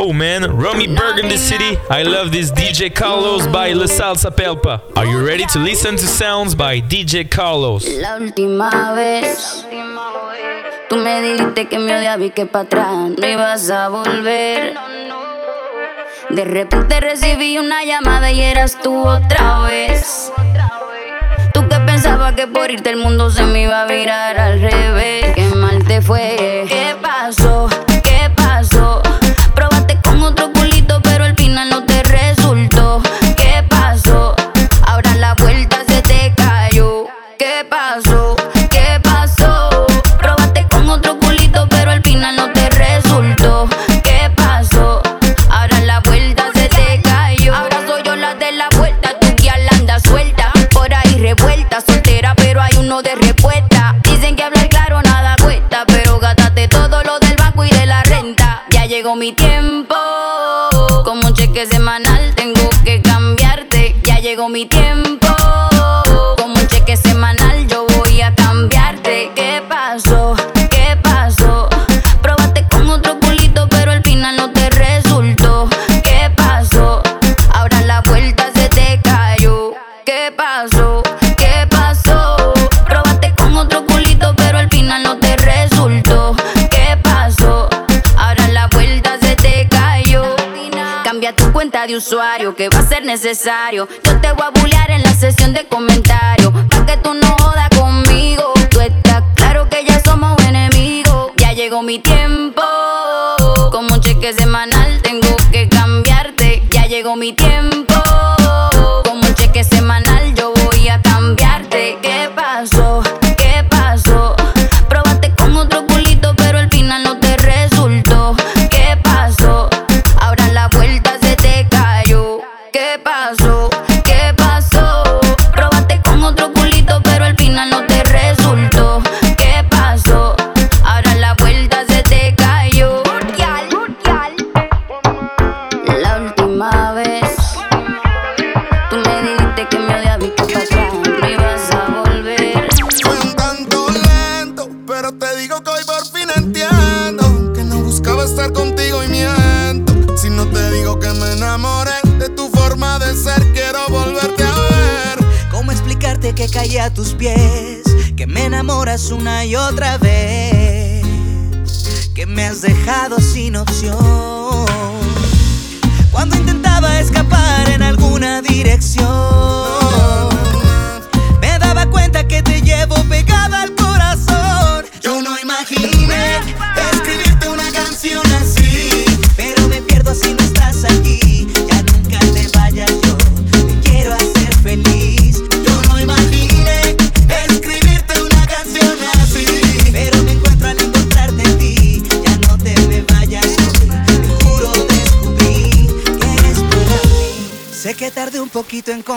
Oh man, Romy Berg in the city. I love this DJ Carlos by La Salsa Pelpa. Are you ready to listen to sounds by DJ Carlos? La última vez. Tú me dijiste que me odiabas y que para atrás no ibas a volver. De repente recibí una llamada y eras tú otra vez. Tú que pensabas que por irte el mundo se me iba a virar al revés. Qué mal te fue. ¿Qué pasó? semanal tengo que cambiarte. Ya llegó mi tiempo. de usuario que va a ser necesario. Yo te voy a bullear en la sesión de comentarios. Pa' que tú no jodas conmigo. Tú estás claro que ya somos enemigos. Ya llegó mi tiempo. Como un cheque semanal tengo que cambiarte. Ya llegó mi tiempo. Como un cheque semanal yo voy a cambiarte. ¿Qué pasó?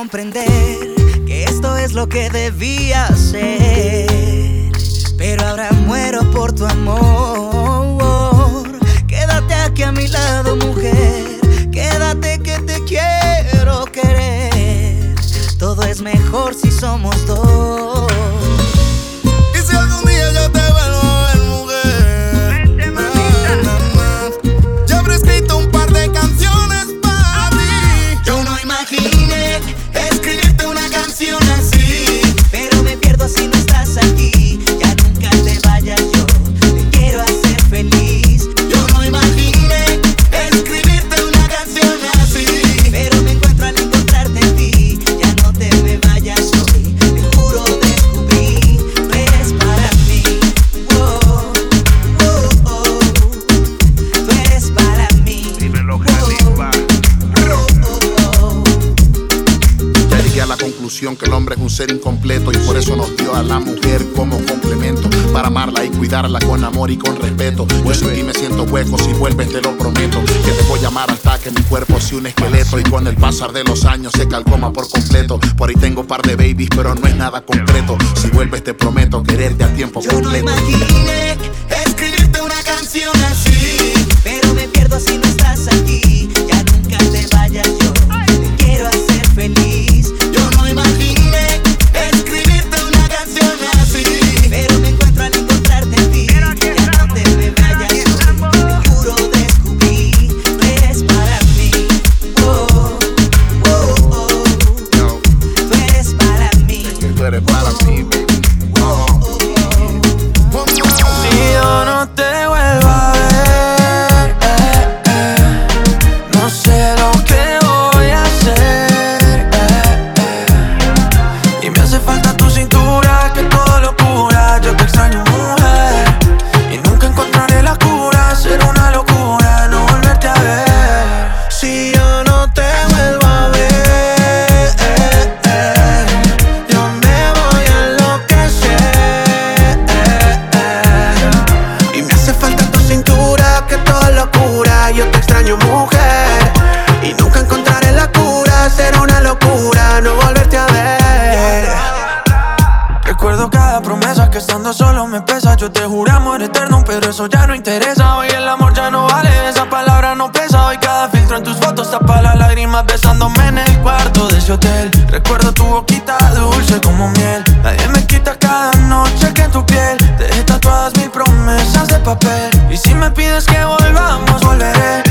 comprender. un esqueleto y con el pasar de los años se calcoma por completo. Por ahí tengo un par de babies, pero no es nada concreto. Si vuelves te prometo quererte a tiempo Yo completo. No imaginé escribirte una canción así, pero me pierdo si no estás aquí. De amor eterno, pero eso ya no interesa. Hoy el amor ya no vale, esa palabra no pesa. Hoy cada filtro en tus fotos tapa las lágrimas besándome en el cuarto de ese hotel. Recuerdo tu boquita dulce como miel. Nadie me quita cada noche que en tu piel te tatuadas mil promesas de papel. Y si me pides que volvamos, volveré.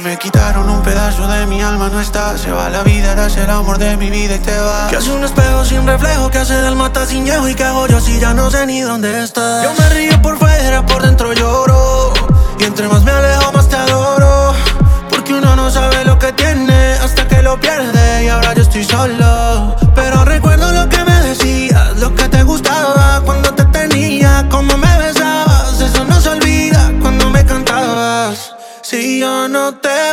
me quitaron un pedazo de mi alma No está, se va la vida, eres el amor de mi vida y te va. Que hace un espejo sin reflejo Que hace del mata sin Y que hago yo si ya no sé ni dónde estás Yo me río por fuera, por dentro lloro. Y entre más me alejo más te adoro. Porque uno no sabe lo que tiene Hasta que lo pierde. Y ahora yo estoy solo no te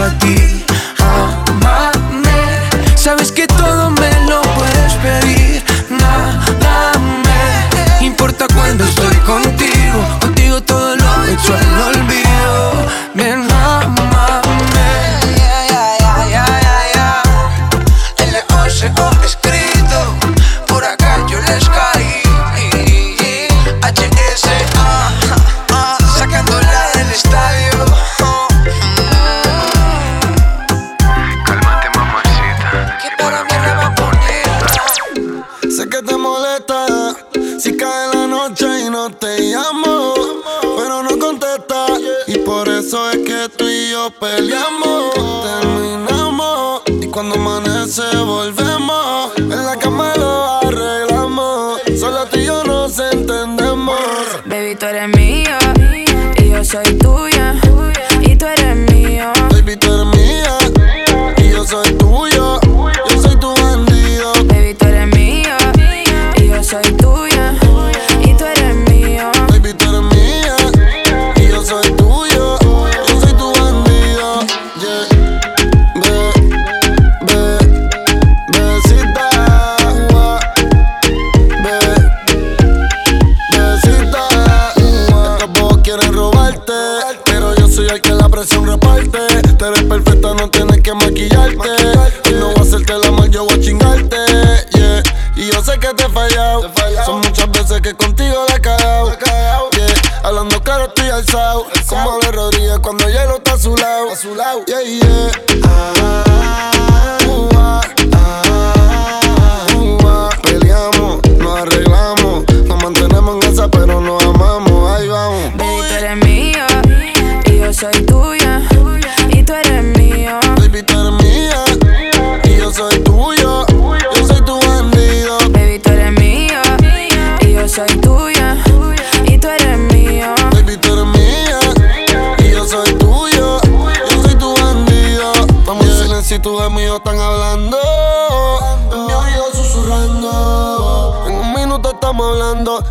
a ti.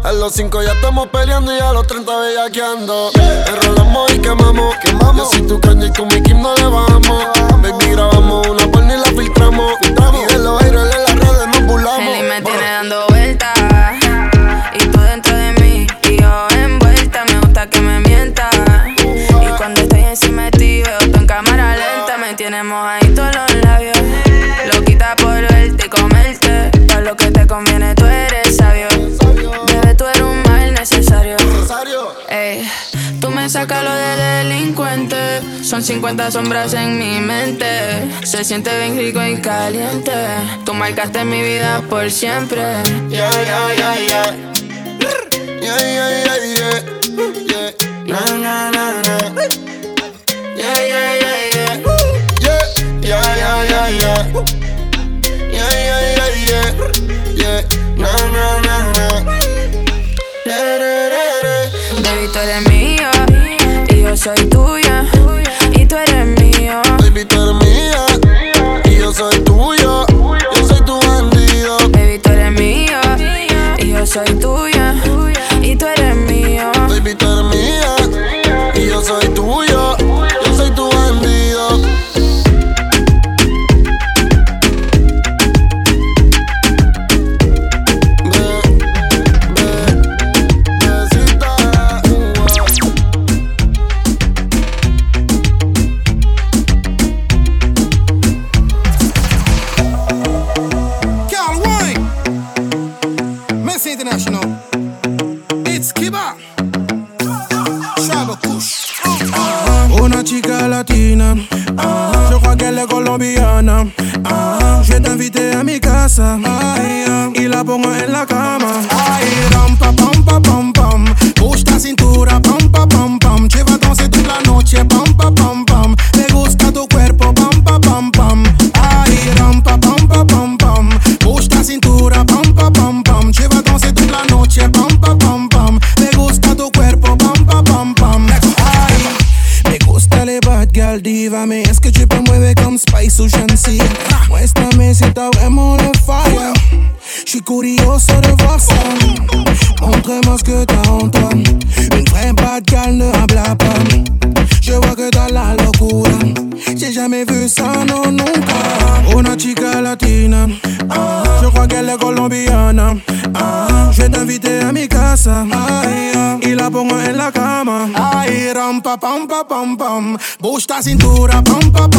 A los 5 ya estamos peleando y a los 30 bellaqueando. Yeah. Enrolamos y quemamos. quemamos. Yo soy tu caña y con mi Kim no le bajamos. Baby, grabamos una porno y la filtramos. filtramos. Y de los aires en las redes nos burlamos. Él me tiene dando saca de delincuente. Son 50 sombras en mi mente. Se siente bien rico y caliente. Tú marcaste mi vida por siempre. Yeah, yeah, yeah, yeah. Yeah, yeah, yeah, yeah. yeah. Na, na, na, na. Yeah, yeah, yeah, yeah. Yeah, yeah, yeah, yeah, yeah. Yeah, yeah, yeah, yeah. Yeah, na, na, na, na. Yeah, yeah. soy tuya y tú eres mío. Baby, tú mía y yo soy tuyo. Yo soy tu bandido. Baby, tú eres mío y yo soy tuya y tú eres mío. Baby, tú mía. Ajusta cintura, pão, pão.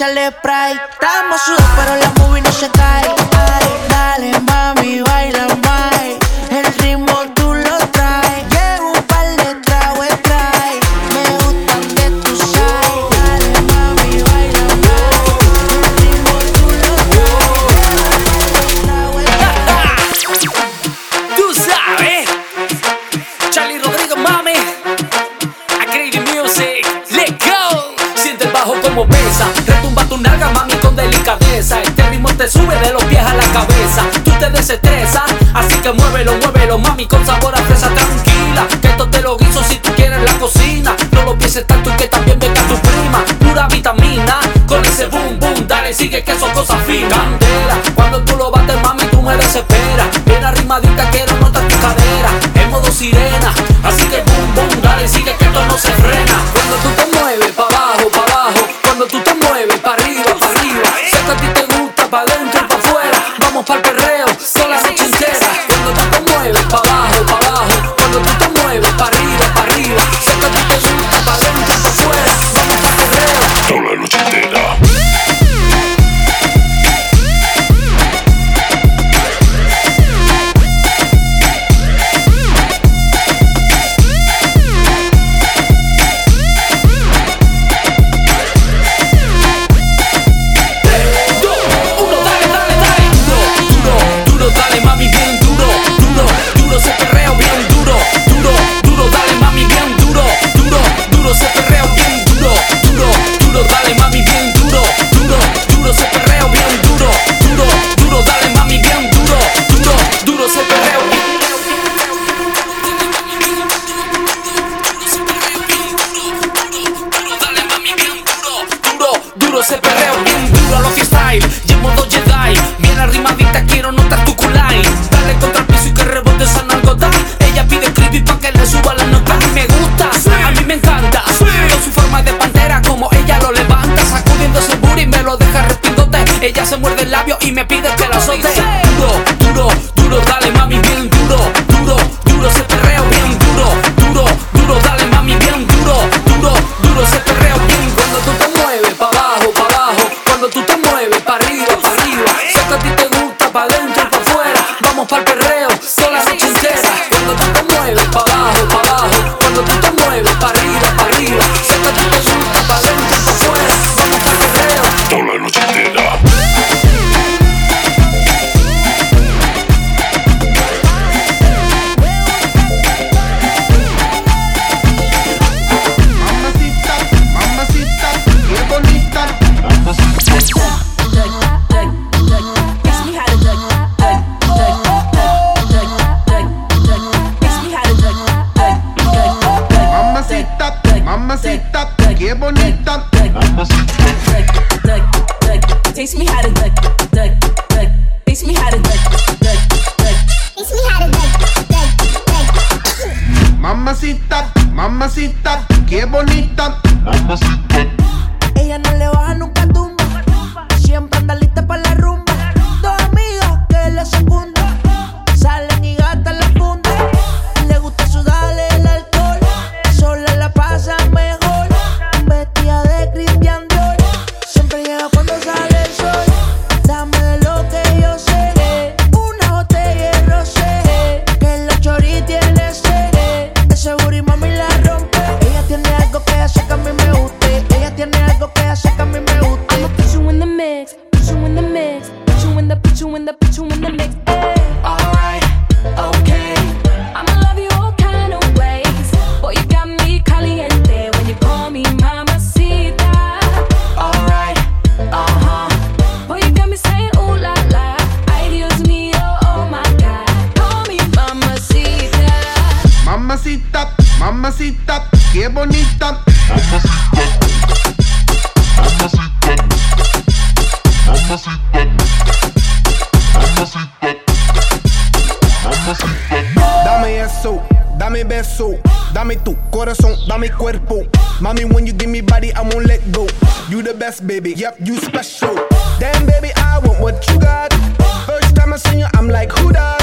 échale spray. Estamos sudados, pero la movie no se cae. Ay, dale, mami, va. you in the mix. mi cuerpo. Mommy, when you give me body, I won't let go. You the best, baby. Yep, you special. Damn, baby, I want what you got. First time I seen you, I'm like, who that?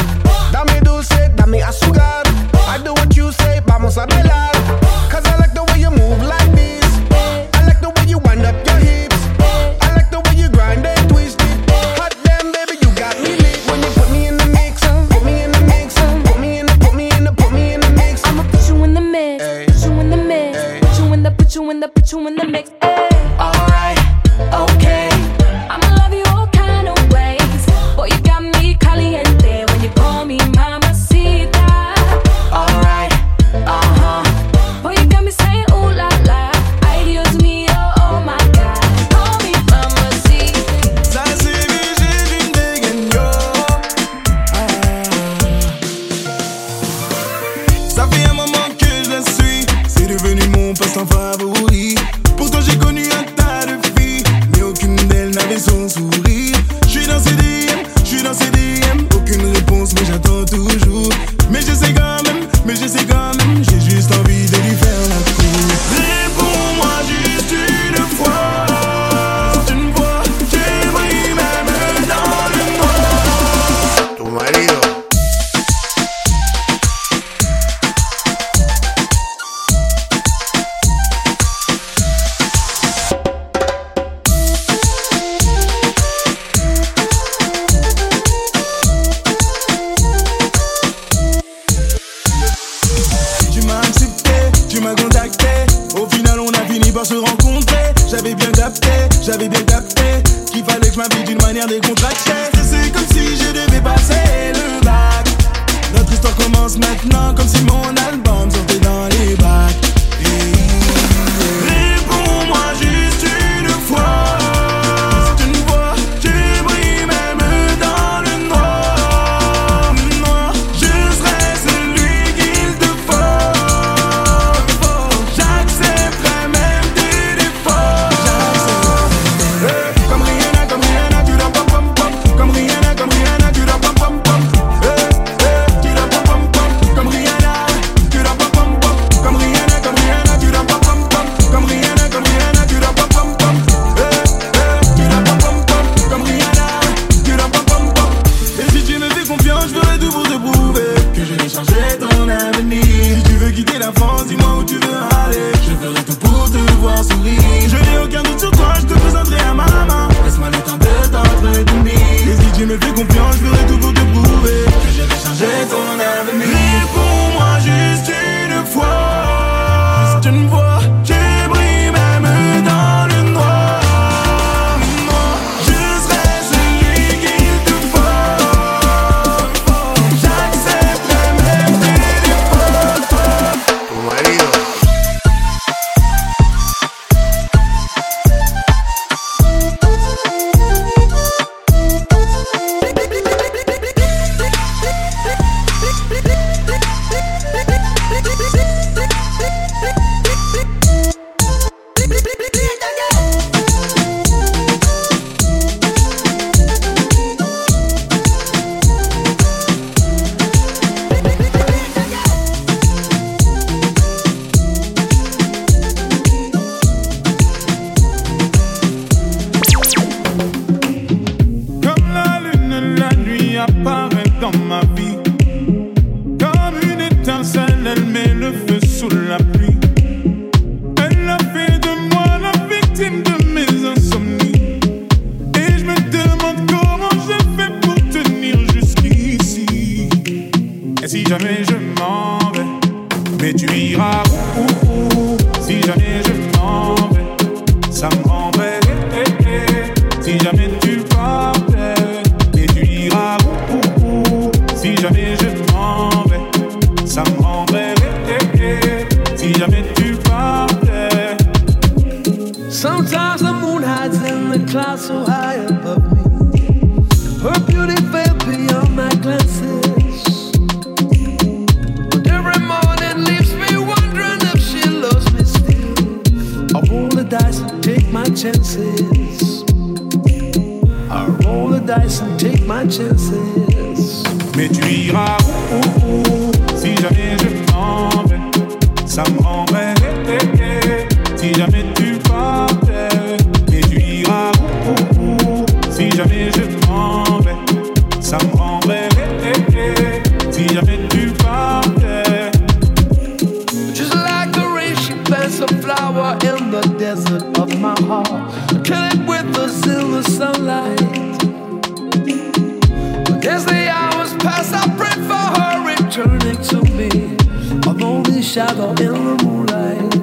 shadow in the moonlight.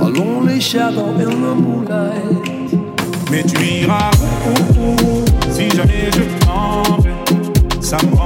A lonely shadow in the moonlight. Mais tu iras où, où si jamais je t'en vais, ça me rend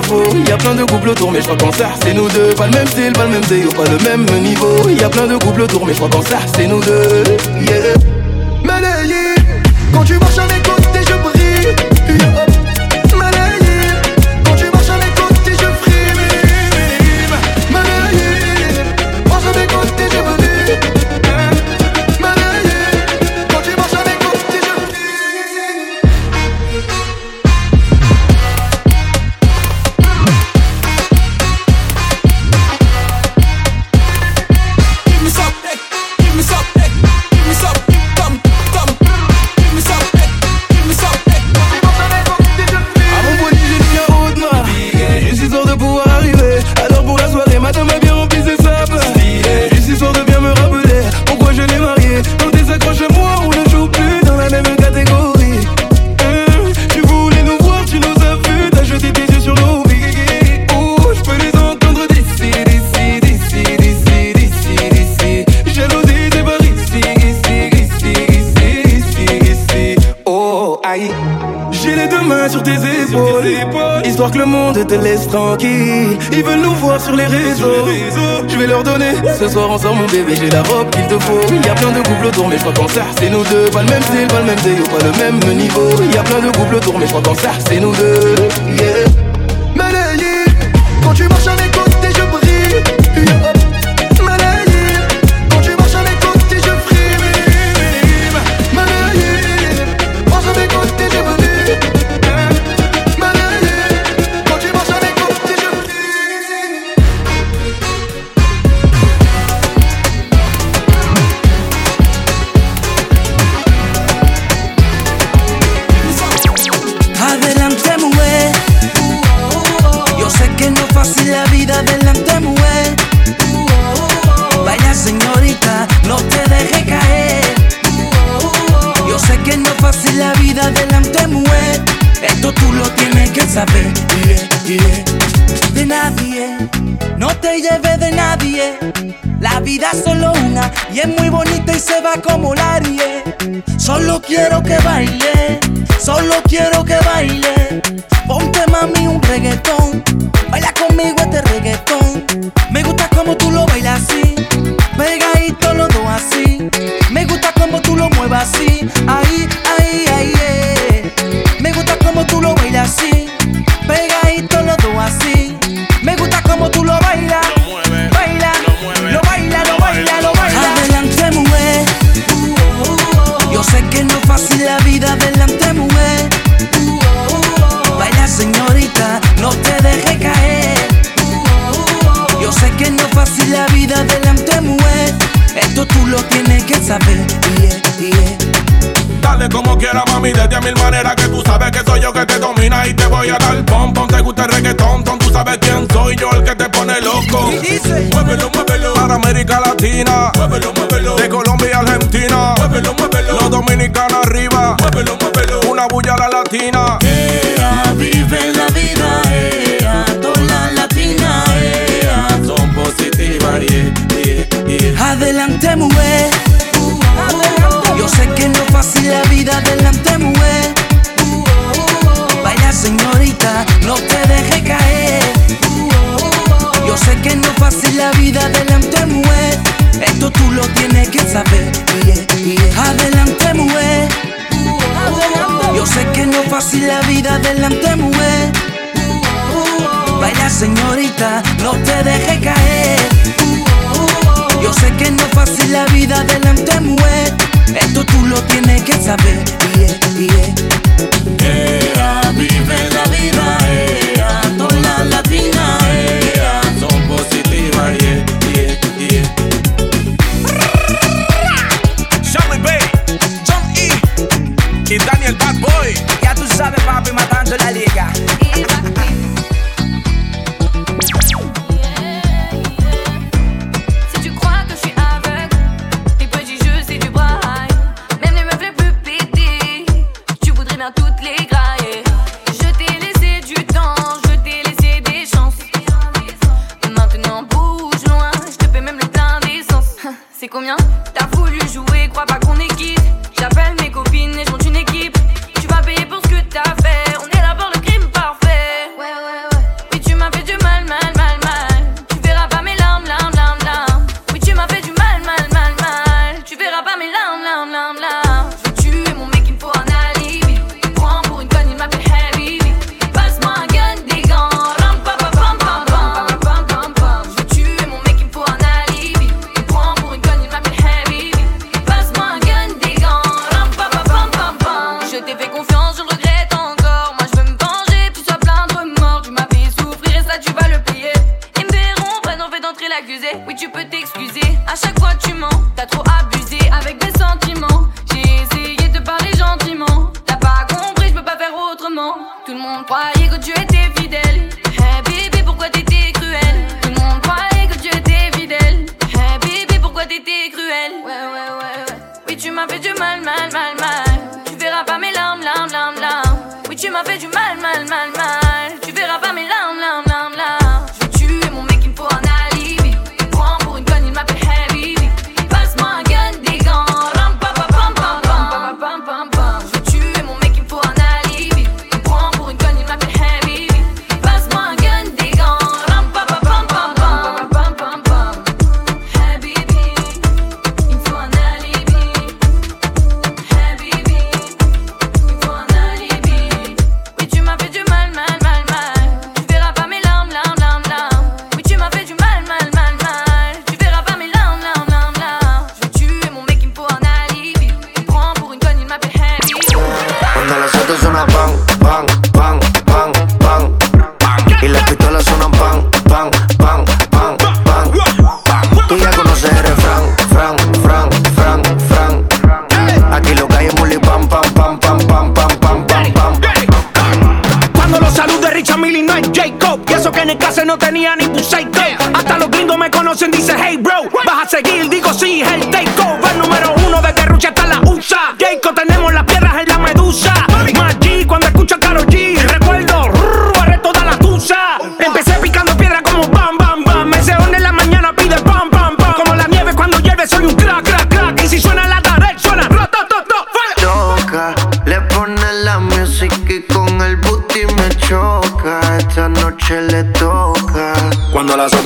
te. Y a plein de couples autour, mais je crois qu'en ça, c'est nous deux. Pas le même style, pas le même déo, pas le même niveau. Y a plein de couples autour, mais je crois qu'en ça, c'est nous deux. Yeah. mon bébé j'ai la robe qu'il te faut. Il y a plein de couples autour mais je crois qu'en ça c'est nous deux. Pas le même style, pas le même déo, pas le même niveau. Il y a plein de couples autour mais je crois qu'en ça c'est nous deux.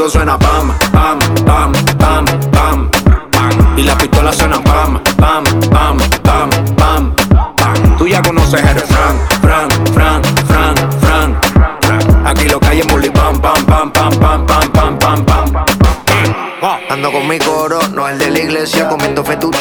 suena pam.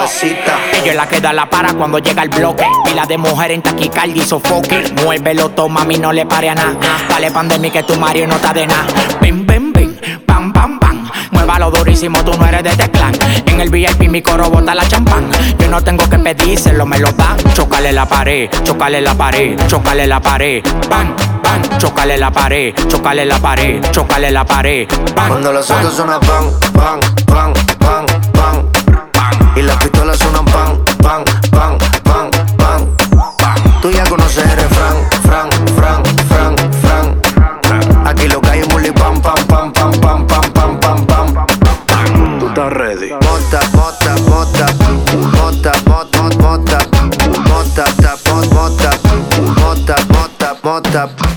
mamacita. Ella la queda la para cuando llega el bloque. Pila de mujer en taquicardia y sofoque. Muévelo, toma, mami, no le pare a nada. Dale pandemia que tu Mario no está de nada. Bim, bim, bim, pam, pam, pam. Muévalo durísimo, tú no eres de este clan. En el VIP mi coro bota la champán. Yo no tengo que pedírselo, me lo dan. Chocale la pared, chocale la pared, chocale la pared. Bam, bam, chocale la pared, chocale la pared, chocale la pared. Cuando los autos suenan pan, pan, pan, pan, pan. Y las pistolas suenan pan, pan, pan, pan, pan. Tú ya conoces el refrán, fran, fran, fran, fran. Aquí lo que hay es pam, pam, pam, pam, pam, pam, pam, pam, pam. Tú estás ready. Mota, mota, mota, mota, mota, mota, mota, mota, mota, mota, mota, mota.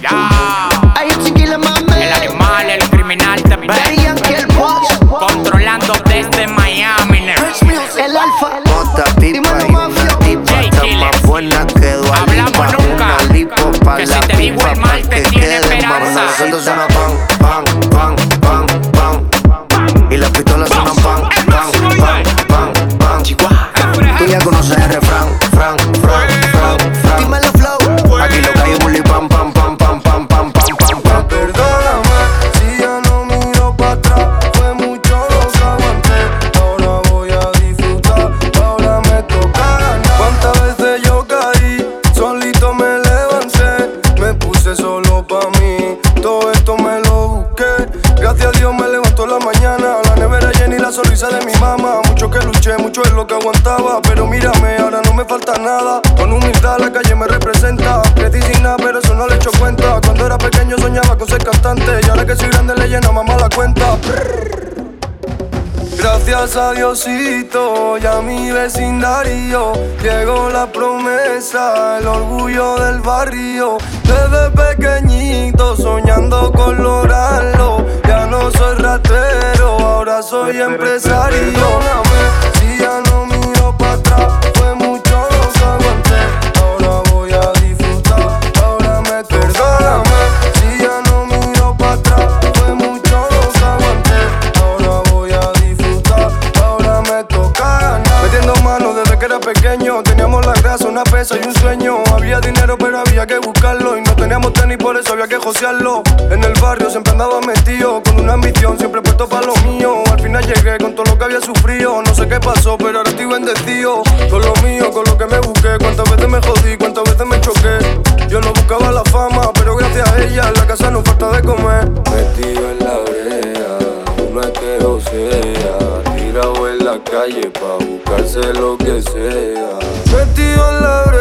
Gracias a Diosito y a mi vecindario llegó la promesa, el orgullo del barrio. Desde pequeñito soñando con lograrlo. Ya no soy ratero, ahora soy empresario. Por eso había que josearlo. En el barrio siempre andaba metido, con una ambición, siempre puesto para lo mío. Al final llegué con todo lo que había sufrido. No sé qué pasó, pero ahora estoy bendecido. Con lo mío, con lo que me busqué. Cuántas veces me jodí, cuántas veces me choqué. Yo no buscaba la fama, pero gracias a ella en la casa no falta de comer. Metido en la brea, es que yo sea. Tirado en la calle pa' buscarse lo que sea. Metido en la brea,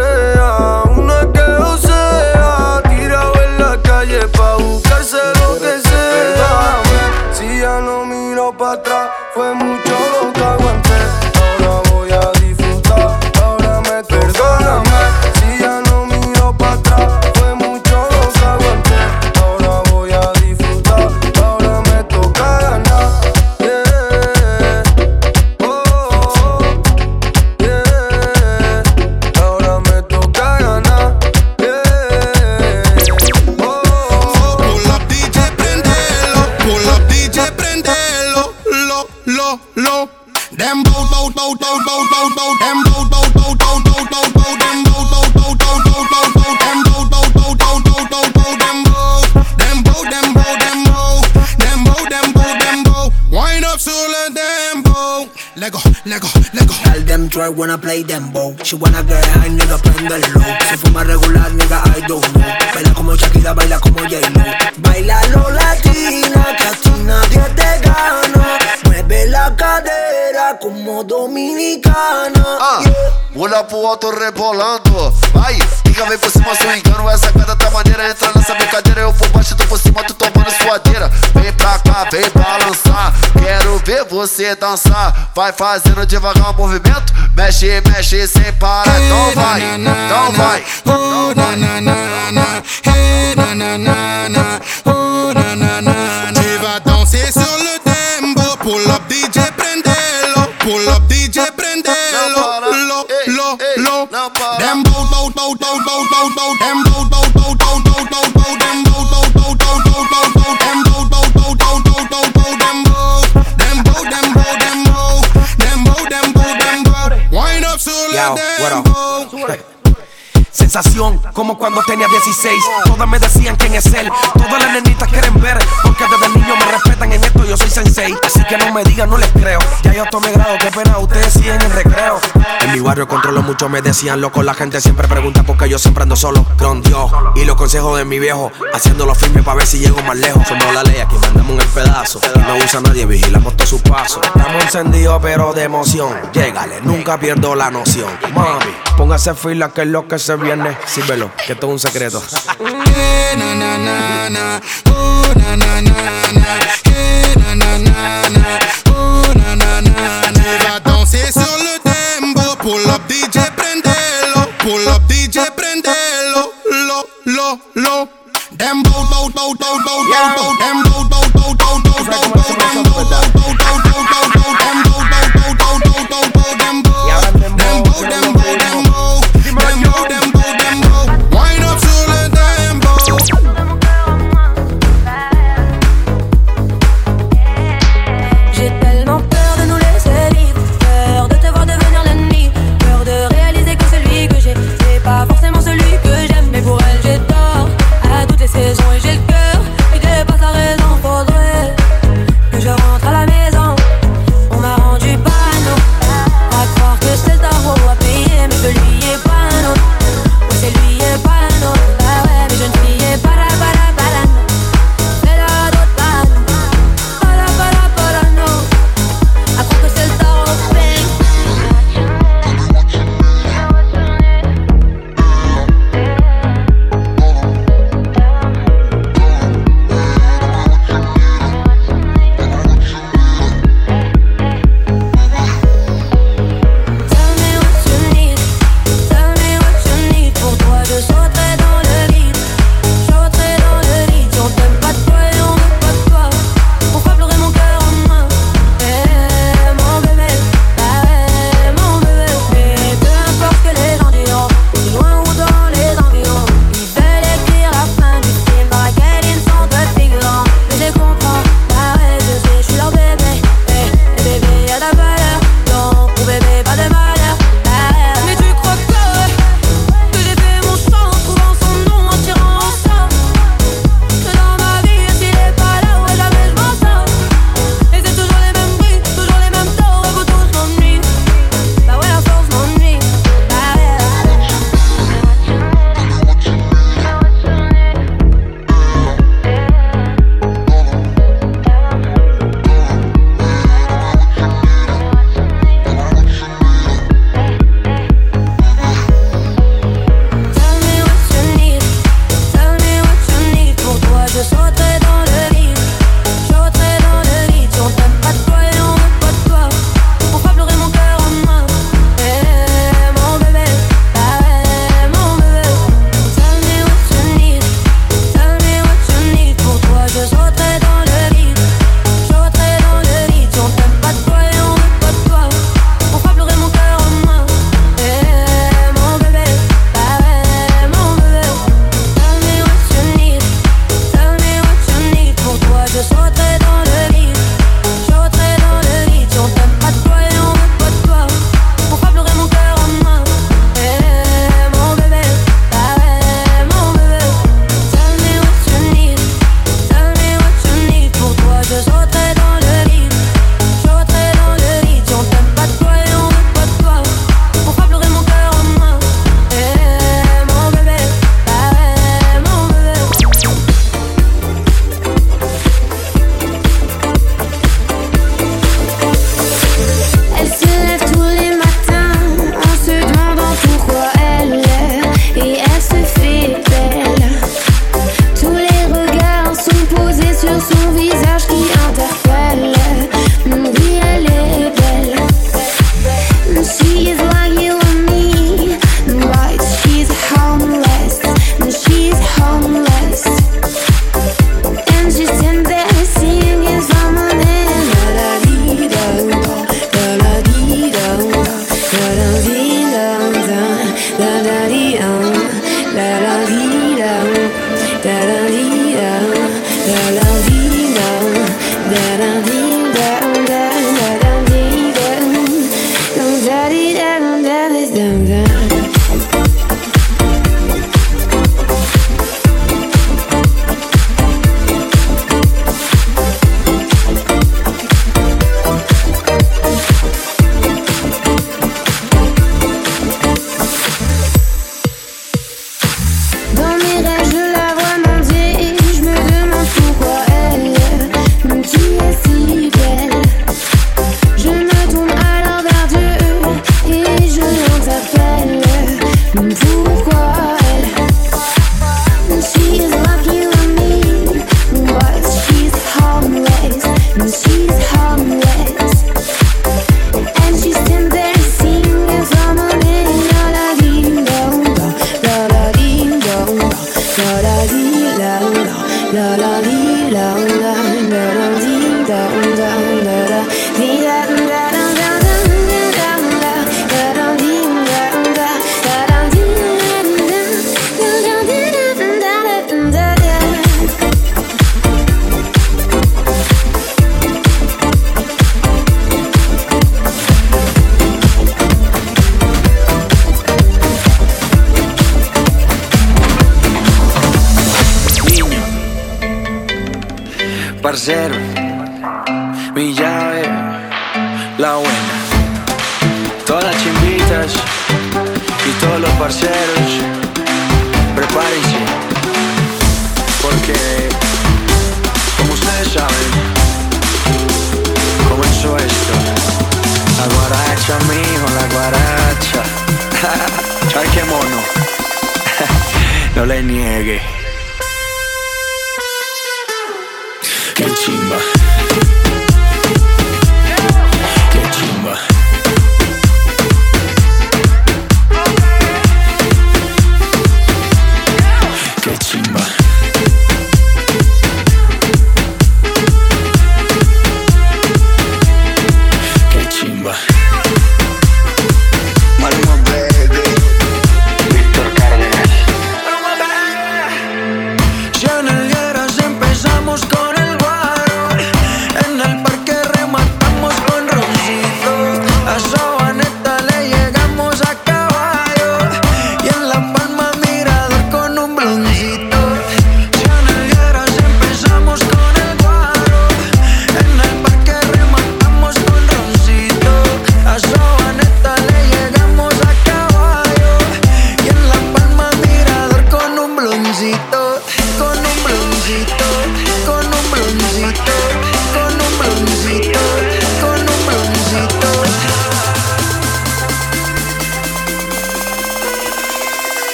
Them try wanna play them bow. She wanna get high, nigga, prende el low. Si fuma regular, nigga, I don't know. Baila como Shakira, baila como J-Lo. Baila lo latina, que a ti nadie te gana. Mueve la cadera como dominicana. Ah, olha pro alto rebolando. Vai, fica vem por cima swingando. Essa cada tá maneira. Entra nessa brincadeira. Eu vou baixo, tu por cima, tu tomando suadeira. Vem pra cá, vem balançar. Você dançar. Vai fazendo devagar o movimento. Mexe, mexe sem parar. Então vai, então vai. Oh, na na na na, hey, na na na na, oh, na na na na. Tu vas danser sur le tempo, pull up DJ, prendelo, pull up DJ, prendelo, lo, lo, lo. Dem bout, bout, bout, bout, bout, bout, bout, up sur le Yo, what up? Como cuando tenía 16. Todas me decían quién es él. Todas las nenitas quieren ver. Porque desde niño me respetan en esto, yo soy sensei. Así que no me digan, no les creo. Ya yo tomé grado, qué pena, ustedes siguen en recreo. En mi barrio controlo mucho, me decían loco. La gente siempre pregunta por qué yo siempre ando solo. Con Dios y los consejos de mi viejo. Haciéndolo firme para ver si llego más lejos. Somos la ley, aquí mandamos el pedazo. No usa nadie, vigilamos todos sus pasos. Estamos encendidos, pero de emoción. Llégale, nunca pierdo la noción. Mami, póngase fila que es lo que se viene. Síbelo, que esto es un secreto. Oh oh pull up DJ, prendelo, pull up DJ, prendelo, lo, lo, lo. Dem bout, bout, bout, bout, bout, bout, bout,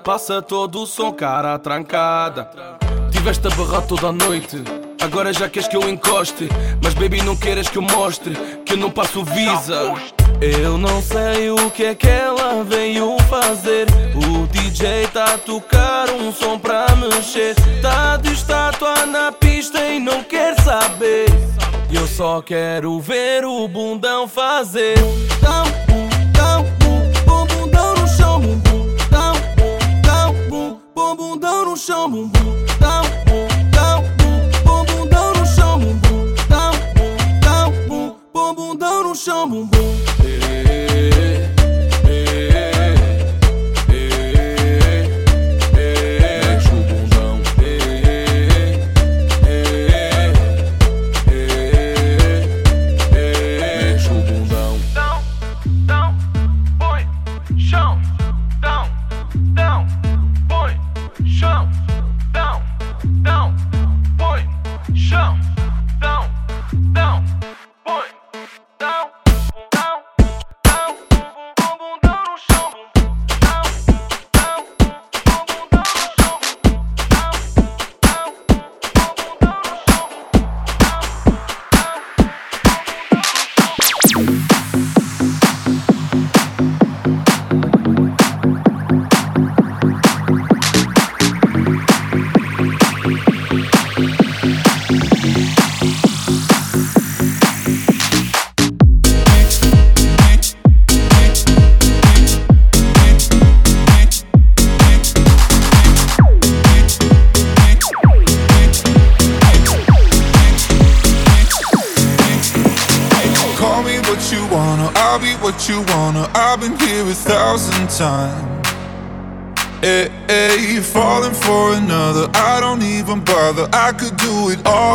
passa todo o som, cara trancada. Tiveste a barrar toda a noite. Agora já queres que eu encoste, mas baby não queres que eu mostre que eu não passo visa. Eu não sei o que é que ela veio fazer. O DJ tá a tocar um som pra mexer. Tá de estátua na pista e não quer saber. Eu só quero ver o bundão fazer. chão, bumbum, dá um bum, dá um bum, bumbundão no chão, bumbum, dá bum, no chão, bumbum.